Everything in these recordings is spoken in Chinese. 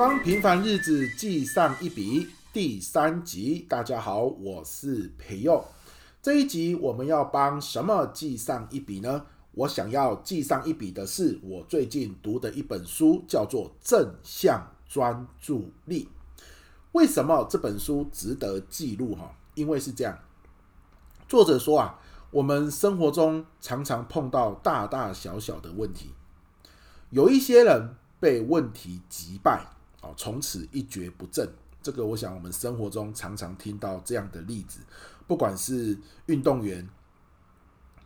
帮平凡日子记上一笔，第三集。大家好，我是培佑。这一集我们要帮什么记上一笔呢？我想要记上一笔的是我最近读的一本书，叫做《正向专注力》。为什么这本书值得记录？哈，因为是这样，作者说啊，我们生活中常常碰到大大小小的问题，有一些人被问题击败。哦，从此一蹶不振。这个，我想我们生活中常常听到这样的例子，不管是运动员、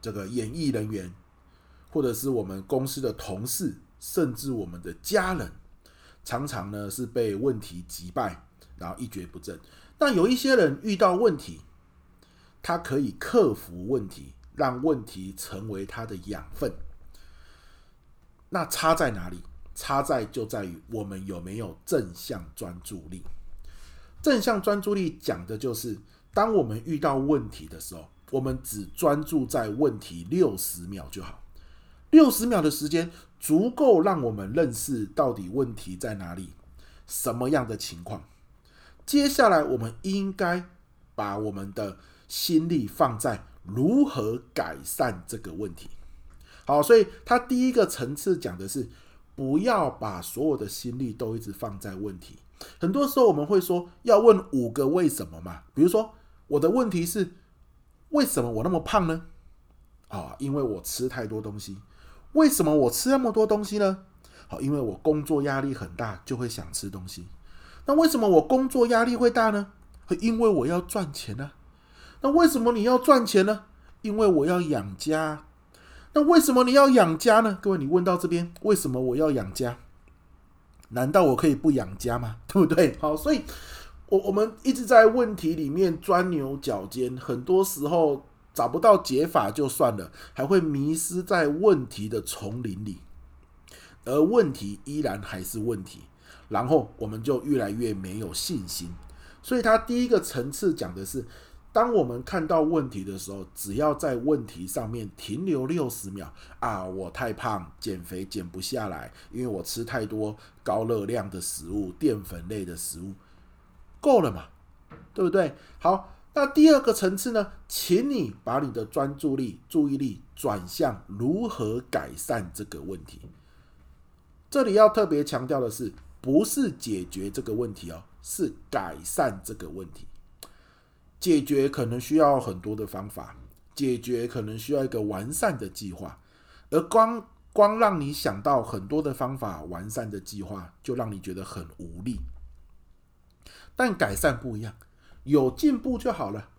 这个演艺人员，或者是我们公司的同事，甚至我们的家人，常常呢是被问题击败，然后一蹶不振。但有一些人遇到问题，他可以克服问题，让问题成为他的养分。那差在哪里？差在就在于我们有没有正向专注力。正向专注力讲的就是，当我们遇到问题的时候，我们只专注在问题六十秒就好。六十秒的时间足够让我们认识到底问题在哪里，什么样的情况。接下来，我们应该把我们的心力放在如何改善这个问题。好，所以他第一个层次讲的是。不要把所有的心力都一直放在问题。很多时候我们会说要问五个为什么嘛，比如说我的问题是为什么我那么胖呢？啊，因为我吃太多东西。为什么我吃那么多东西呢？好，因为我工作压力很大，就会想吃东西。那为什么我工作压力会大呢？因为我要赚钱呢。那为什么你要赚钱呢？因为我要养家。那为什么你要养家呢？各位，你问到这边，为什么我要养家？难道我可以不养家吗？对不对？好，所以，我我们一直在问题里面钻牛角尖，很多时候找不到解法就算了，还会迷失在问题的丛林里，而问题依然还是问题，然后我们就越来越没有信心。所以，他第一个层次讲的是。当我们看到问题的时候，只要在问题上面停留六十秒啊，我太胖，减肥减不下来，因为我吃太多高热量的食物、淀粉类的食物，够了嘛？对不对？好，那第二个层次呢？请你把你的专注力、注意力转向如何改善这个问题。这里要特别强调的是，不是解决这个问题哦，是改善这个问题。解决可能需要很多的方法，解决可能需要一个完善的计划，而光光让你想到很多的方法、完善的计划，就让你觉得很无力。但改善不一样，有进步就好了，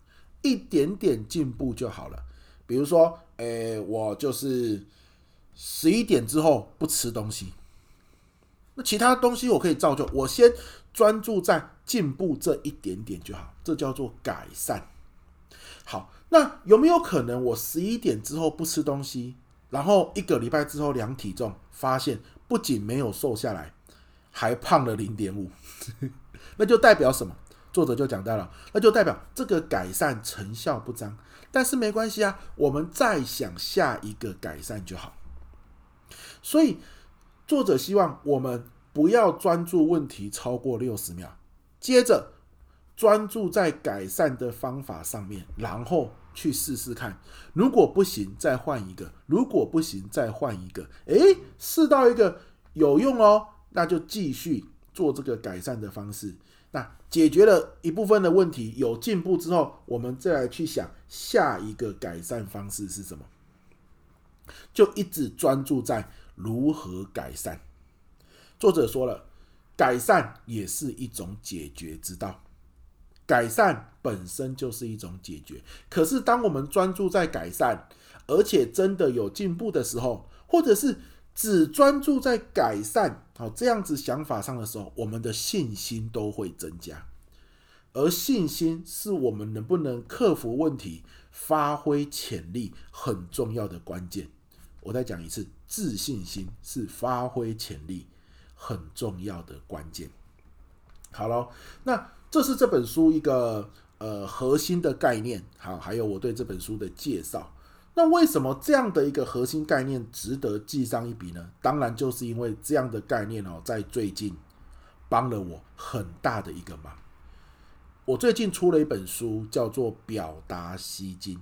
一点点进步就好了。比如说，诶，我就是十一点之后不吃东西，那其他东西我可以照旧，我先。专注在进步这一点点就好，这叫做改善。好，那有没有可能我十一点之后不吃东西，然后一个礼拜之后量体重，发现不仅没有瘦下来，还胖了零点五？那就代表什么？作者就讲到了，那就代表这个改善成效不彰。但是没关系啊，我们再想下一个改善就好。所以作者希望我们。不要专注问题超过六十秒，接着专注在改善的方法上面，然后去试试看。如果不行，再换一个；如果不行，再换一个。诶，试到一个有用哦，那就继续做这个改善的方式。那解决了一部分的问题，有进步之后，我们再来去想下一个改善方式是什么。就一直专注在如何改善。作者说了，改善也是一种解决之道。改善本身就是一种解决。可是，当我们专注在改善，而且真的有进步的时候，或者是只专注在改善，好，这样子想法上的时候，我们的信心都会增加。而信心是我们能不能克服问题、发挥潜力很重要的关键。我再讲一次，自信心是发挥潜力很重要的关键。好了，那这是这本书一个呃核心的概念。好，还有我对这本书的介绍。那为什么这样的一个核心概念值得记上一笔呢？当然就是因为这样的概念哦，在最近帮了我很大的一个忙。我最近出了一本书，叫做《表达吸睛》，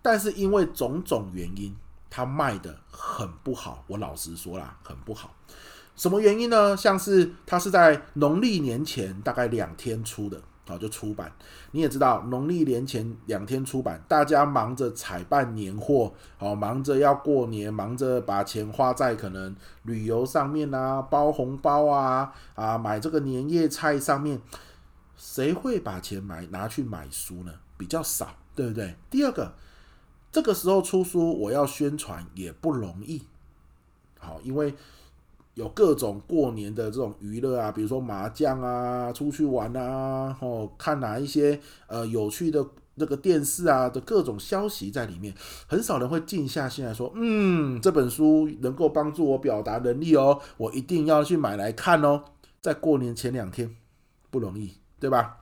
但是因为种种原因，它卖得很不好。我老实说啦，很不好。什么原因呢？像是它是在农历年前大概两天出的。好，就出版。你也知道，农历年前两天出版，大家忙着采办年货，好，忙着要过年，忙着把钱花在可能旅游上面啊，包红包啊，啊，买这个年夜菜上面，谁会把钱买拿去买书呢？比较少，对不对？第二个，这个时候出书，我要宣传也不容易，好，因为。有各种过年的这种娱乐啊，比如说麻将啊，出去玩啊，哦，看哪一些呃有趣的那个电视啊的各种消息在里面，很少人会静下心来说，嗯，这本书能够帮助我表达能力哦，我一定要去买来看哦。在过年前两天不容易，对吧？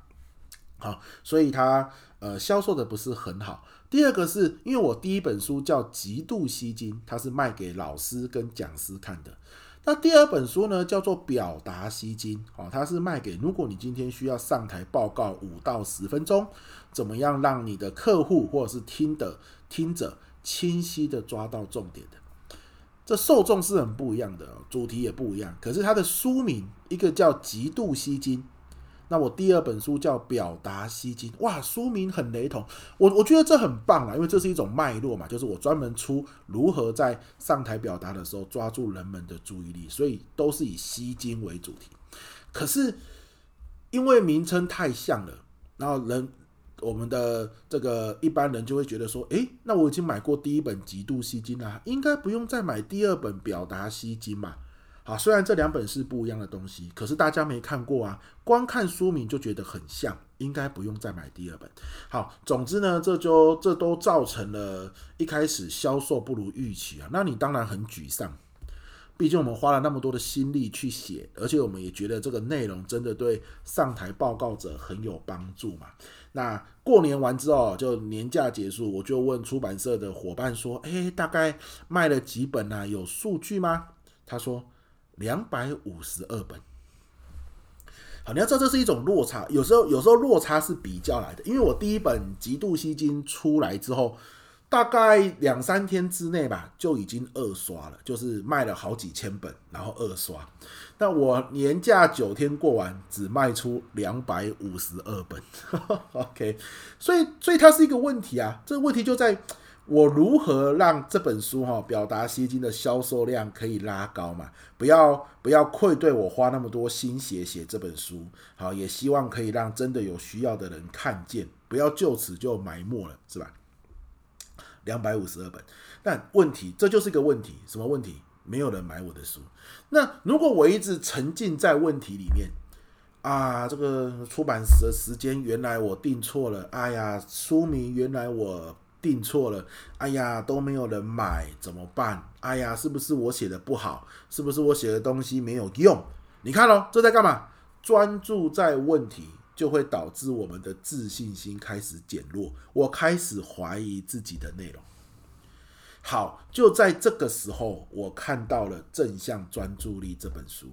好，所以它呃销售的不是很好。第二个是因为我第一本书叫《极度吸睛》，它是卖给老师跟讲师看的。那第二本书呢，叫做《表达吸睛》，哦，它是卖给如果你今天需要上台报告五到十分钟，怎么样让你的客户或者是听的听者清晰的抓到重点的，这受众是很不一样的，主题也不一样，可是它的书名一个叫《极度吸睛》。那我第二本书叫《表达吸睛》，哇，书名很雷同，我我觉得这很棒啊，因为这是一种脉络嘛，就是我专门出如何在上台表达的时候抓住人们的注意力，所以都是以吸睛为主题。可是因为名称太像了，然后人我们的这个一般人就会觉得说，诶，那我已经买过第一本《极度吸睛》了，应该不用再买第二本《表达吸睛》嘛。啊，虽然这两本是不一样的东西，可是大家没看过啊，光看书名就觉得很像，应该不用再买第二本。好，总之呢，这就这都造成了一开始销售不如预期啊，那你当然很沮丧。毕竟我们花了那么多的心力去写，而且我们也觉得这个内容真的对上台报告者很有帮助嘛。那过年完之后，就年假结束，我就问出版社的伙伴说：“诶，大概卖了几本啊？有数据吗？”他说。两百五十二本，好，你要知道这是一种落差，有时候有时候落差是比较来的。因为我第一本《极度吸金》出来之后，大概两三天之内吧，就已经二刷了，就是卖了好几千本，然后二刷。但我年假九天过完，只卖出两百五十二本，OK，所以所以它是一个问题啊，这个问题就在。我如何让这本书哈表达吸睛的销售量可以拉高嘛？不要不要愧对我花那么多心血写这本书，好，也希望可以让真的有需要的人看见，不要就此就埋没了，是吧？两百五十二本，但问题这就是一个问题，什么问题？没有人买我的书。那如果我一直沉浸在问题里面啊，这个出版时的时间原来我定错了，哎呀，书名原来我。订错了，哎呀，都没有人买，怎么办？哎呀，是不是我写的不好？是不是我写的东西没有用？你看咯，这在干嘛？专注在问题，就会导致我们的自信心开始减弱，我开始怀疑自己的内容。好，就在这个时候，我看到了《正向专注力》这本书，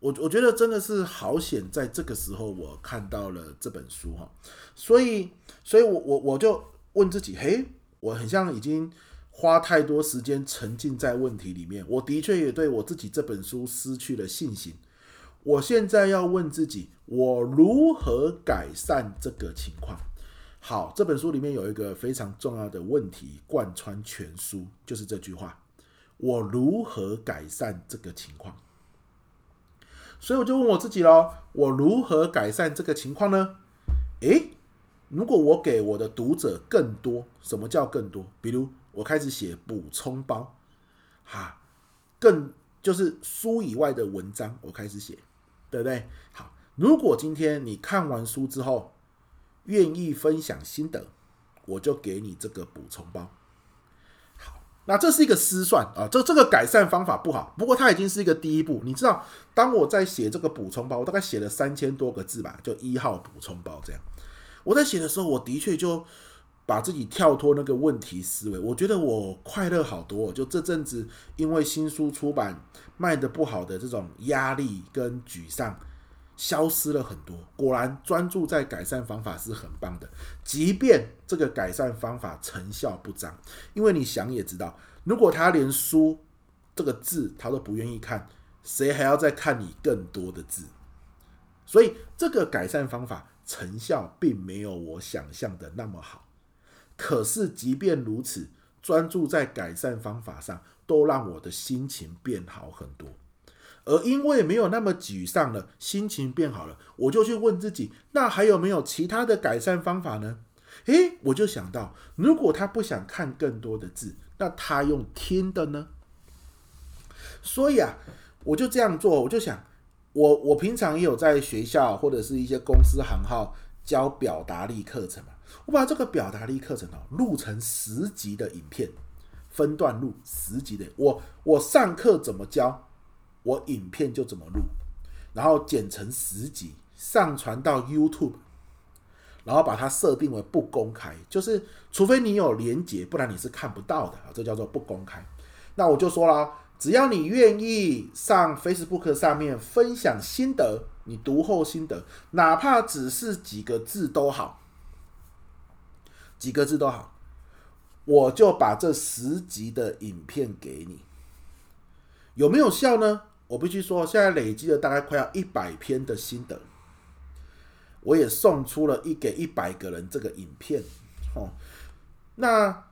我我觉得真的是好险，在这个时候我看到了这本书哈，所以，所以我我我就。问自己，嘿，我很像已经花太多时间沉浸在问题里面，我的确也对我自己这本书失去了信心。我现在要问自己，我如何改善这个情况？好，这本书里面有一个非常重要的问题贯穿全书，就是这句话：我如何改善这个情况？所以我就问我自己喽，我如何改善这个情况呢？诶。如果我给我的读者更多，什么叫更多？比如我开始写补充包，哈，更就是书以外的文章，我开始写，对不对？好，如果今天你看完书之后愿意分享心得，我就给你这个补充包。好，那这是一个失算啊，这这个改善方法不好，不过它已经是一个第一步。你知道，当我在写这个补充包，我大概写了三千多个字吧，就一号补充包这样。我在写的时候，我的确就把自己跳脱那个问题思维，我觉得我快乐好多。就这阵子，因为新书出版卖得不好的这种压力跟沮丧，消失了很多。果然，专注在改善方法是很棒的，即便这个改善方法成效不彰。因为你想也知道，如果他连书这个字他都不愿意看，谁还要再看你更多的字？所以，这个改善方法成效并没有我想象的那么好。可是，即便如此，专注在改善方法上，都让我的心情变好很多。而因为没有那么沮丧了，心情变好了，我就去问自己：那还有没有其他的改善方法呢？诶，我就想到，如果他不想看更多的字，那他用听的呢？所以啊，我就这样做。我就想，我我平常也有在学校或者是一些公司行号教表达力课程嘛。我把这个表达力课程哦录成十集的影片，分段录十集的。我我上课怎么教？我影片就怎么录，然后剪成十集，上传到 YouTube，然后把它设定为不公开，就是除非你有连结，不然你是看不到的啊，这叫做不公开。那我就说了，只要你愿意上 Facebook 上面分享心得，你读后心得，哪怕只是几个字都好，几个字都好，我就把这十集的影片给你，有没有效呢？我必须说，现在累积了大概快要一百篇的心得，我也送出了一给一百个人这个影片。哦，那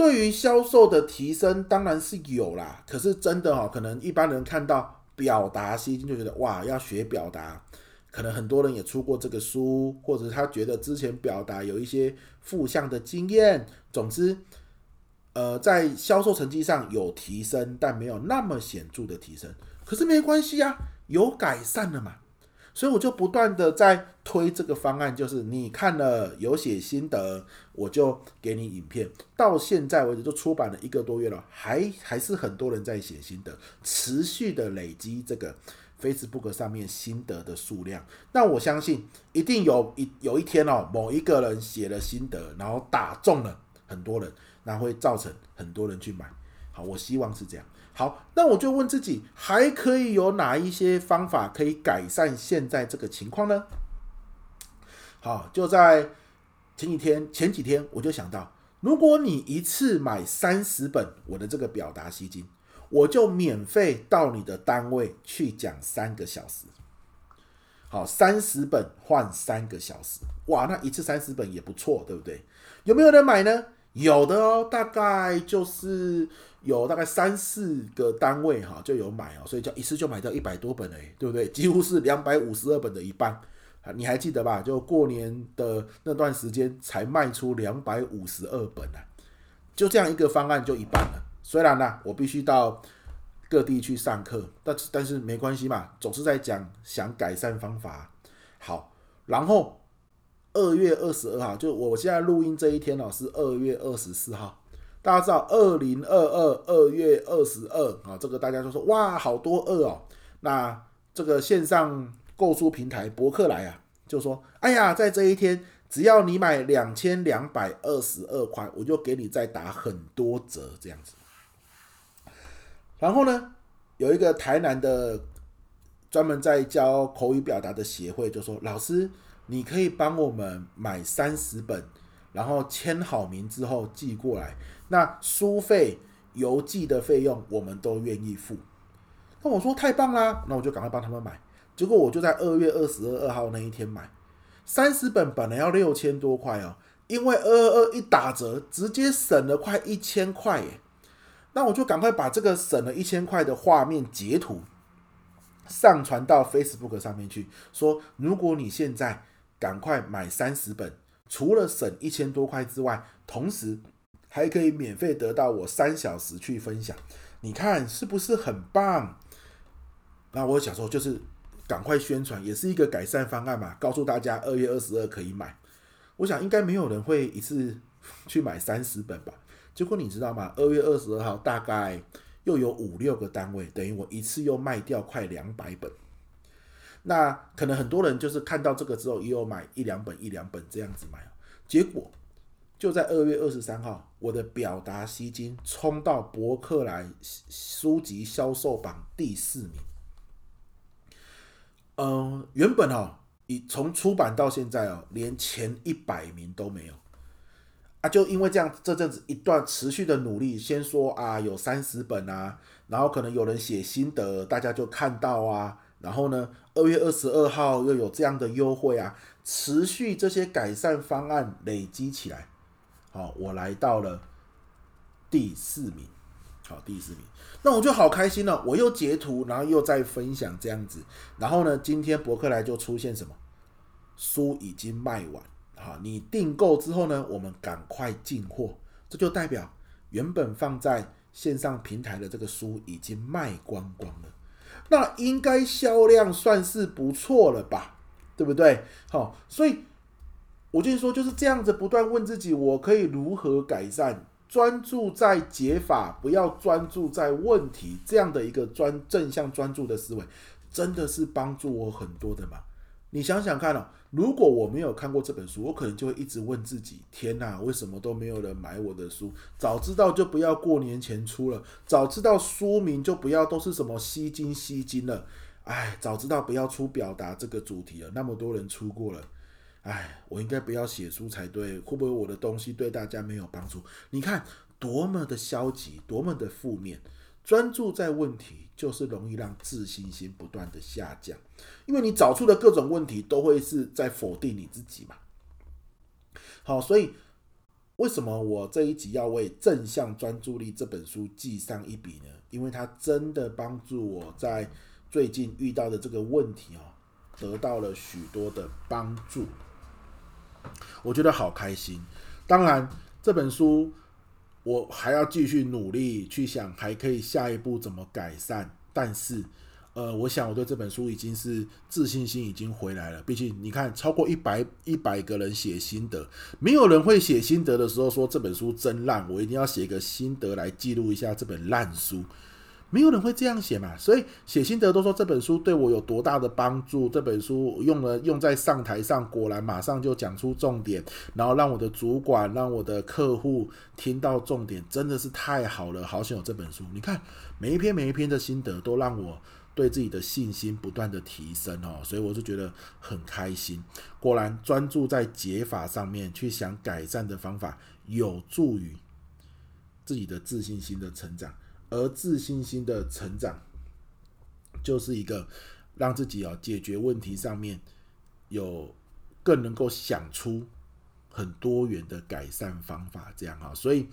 对于销售的提升当然是有啦，可是真的哦，可能一般人看到表达吸睛就觉得哇，要学表达，可能很多人也出过这个书，或者他觉得之前表达有一些负向的经验，总之。呃，在销售成绩上有提升，但没有那么显著的提升。可是没关系啊，有改善了嘛。所以我就不断的在推这个方案，就是你看了有写心得，我就给你影片。到现在为止都出版了一个多月了，还还是很多人在写心得，持续的累积这个 Facebook 上面心得的数量。那我相信一定有一有一天哦，某一个人写了心得，然后打中了很多人。那会造成很多人去买，好，我希望是这样。好，那我就问自己，还可以有哪一些方法可以改善现在这个情况呢？好，就在前几天，前几天我就想到，如果你一次买三十本我的这个表达吸睛，我就免费到你的单位去讲三个小时。好，三十本换三个小时，哇，那一次三十本也不错，对不对？有没有人买呢？有的哦，大概就是有大概三四个单位哈就有买哦，所以就一次就买到一百多本诶，对不对？几乎是两百五十二本的一半，你还记得吧？就过年的那段时间才卖出两百五十二本啊，就这样一个方案就一半了。虽然呢，我必须到各地去上课，但但是没关系嘛，总是在讲想改善方法。好，然后。二月二十二号，就我现在录音这一天哦，是二月二十四号。大家知道，二零二二二月二十二啊，这个大家都说哇，好多二哦。那这个线上购书平台博客来啊，就说哎呀，在这一天，只要你买两千两百二十二块，我就给你再打很多折这样子。然后呢，有一个台南的专门在教口语表达的协会，就说老师。你可以帮我们买三十本，然后签好名之后寄过来。那书费、邮寄的费用我们都愿意付。那我说太棒啦，那我就赶快帮他们买。结果我就在二月二十二号那一天买三十本，本来要六千多块哦，因为二二二一打折，直接省了快一千块耶。那我就赶快把这个省了一千块的画面截图上传到 Facebook 上面去，说如果你现在。赶快买三十本，除了省一千多块之外，同时还可以免费得到我三小时去分享，你看是不是很棒？那我想说，就是赶快宣传，也是一个改善方案嘛，告诉大家二月二十二可以买。我想应该没有人会一次去买三十本吧？结果你知道吗？二月二十二号大概又有五六个单位，等于我一次又卖掉快两百本。那可能很多人就是看到这个之后，也有买一两本、一两本这样子买，结果就在二月二十三号，我的表达吸金冲到博客来书籍销售榜第四名，嗯，原本哦，以从出版到现在哦，连前一百名都没有。啊，就因为这样，这阵子一段持续的努力，先说啊，有三十本啊，然后可能有人写心得，大家就看到啊，然后呢，二月二十二号又有这样的优惠啊，持续这些改善方案累积起来，好，我来到了第四名。好，第四名，那我就好开心了。我又截图，然后又再分享这样子。然后呢，今天博客来就出现什么？书已经卖完。好，你订购之后呢，我们赶快进货。这就代表原本放在线上平台的这个书已经卖光光了。那应该销量算是不错了吧？对不对？好，所以我就是说就是这样子，不断问自己，我可以如何改善？专注在解法，不要专注在问题，这样的一个专正向专注的思维，真的是帮助我很多的嘛。你想想看哦，如果我没有看过这本书，我可能就会一直问自己：天哪，为什么都没有人买我的书？早知道就不要过年前出了，早知道书名就不要都是什么吸金吸金了。哎，早知道不要出表达这个主题了，那么多人出过了。哎，我应该不要写书才对，会不会我的东西对大家没有帮助？你看多么的消极，多么的负面。专注在问题，就是容易让自信心不断的下降，因为你找出的各种问题都会是在否定你自己嘛。好，所以为什么我这一集要为《正向专注力》这本书记上一笔呢？因为它真的帮助我在最近遇到的这个问题哦，得到了许多的帮助。我觉得好开心。当然，这本书我还要继续努力去想，还可以下一步怎么改善。但是，呃，我想我对这本书已经是自信心已经回来了。毕竟，你看，超过一百一百个人写心得，没有人会写心得的时候说这本书真烂。我一定要写一个心得来记录一下这本烂书。没有人会这样写嘛，所以写心得都说这本书对我有多大的帮助。这本书用了用在上台上，果然马上就讲出重点，然后让我的主管、让我的客户听到重点，真的是太好了。好想有这本书。你看每一篇每一篇的心得，都让我对自己的信心不断的提升哦，所以我就觉得很开心。果然专注在解法上面，去想改善的方法，有助于自己的自信心的成长。而自信心的成长，就是一个让自己啊解决问题上面有更能够想出很多元的改善方法，这样啊，所以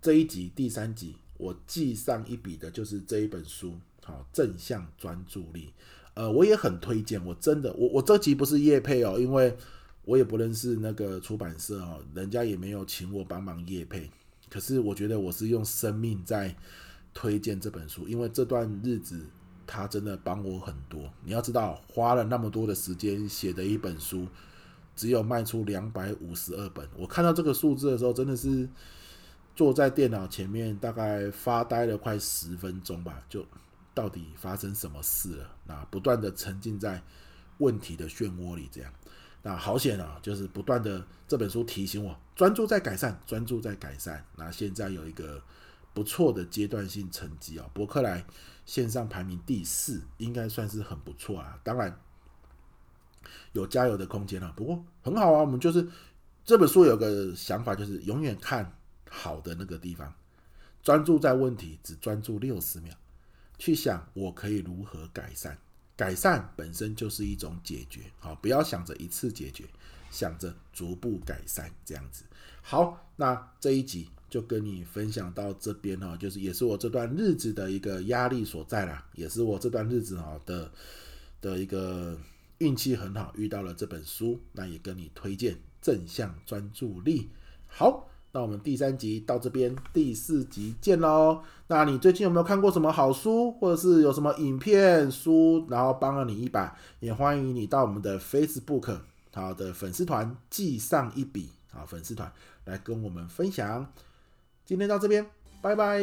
这一集第三集我记上一笔的就是这一本书，好，正向专注力。呃，我也很推荐，我真的，我我这集不是业配哦，因为我也不认识那个出版社哦，人家也没有请我帮忙业配，可是我觉得我是用生命在。推荐这本书，因为这段日子他真的帮我很多。你要知道，花了那么多的时间写的一本书，只有卖出两百五十二本。我看到这个数字的时候，真的是坐在电脑前面，大概发呆了快十分钟吧。就到底发生什么事了？那不断的沉浸在问题的漩涡里，这样。那好险啊，就是不断的这本书提醒我，专注在改善，专注在改善。那现在有一个。不错的阶段性成绩啊，博克莱线上排名第四，应该算是很不错啊。当然有加油的空间啊，不过很好啊。我们就是这本书有个想法，就是永远看好的那个地方，专注在问题，只专注六十秒，去想我可以如何改善。改善本身就是一种解决，好，不要想着一次解决，想着逐步改善这样子。好，那这一集。就跟你分享到这边哈，就是也是我这段日子的一个压力所在啦，也是我这段日子哈的的一个运气很好，遇到了这本书，那也跟你推荐正向专注力。好，那我们第三集到这边，第四集见喽。那你最近有没有看过什么好书，或者是有什么影片书，然后帮了你一把，也欢迎你到我们的 Facebook 好的粉丝团记上一笔啊，粉丝团来跟我们分享。今天到这边，拜拜。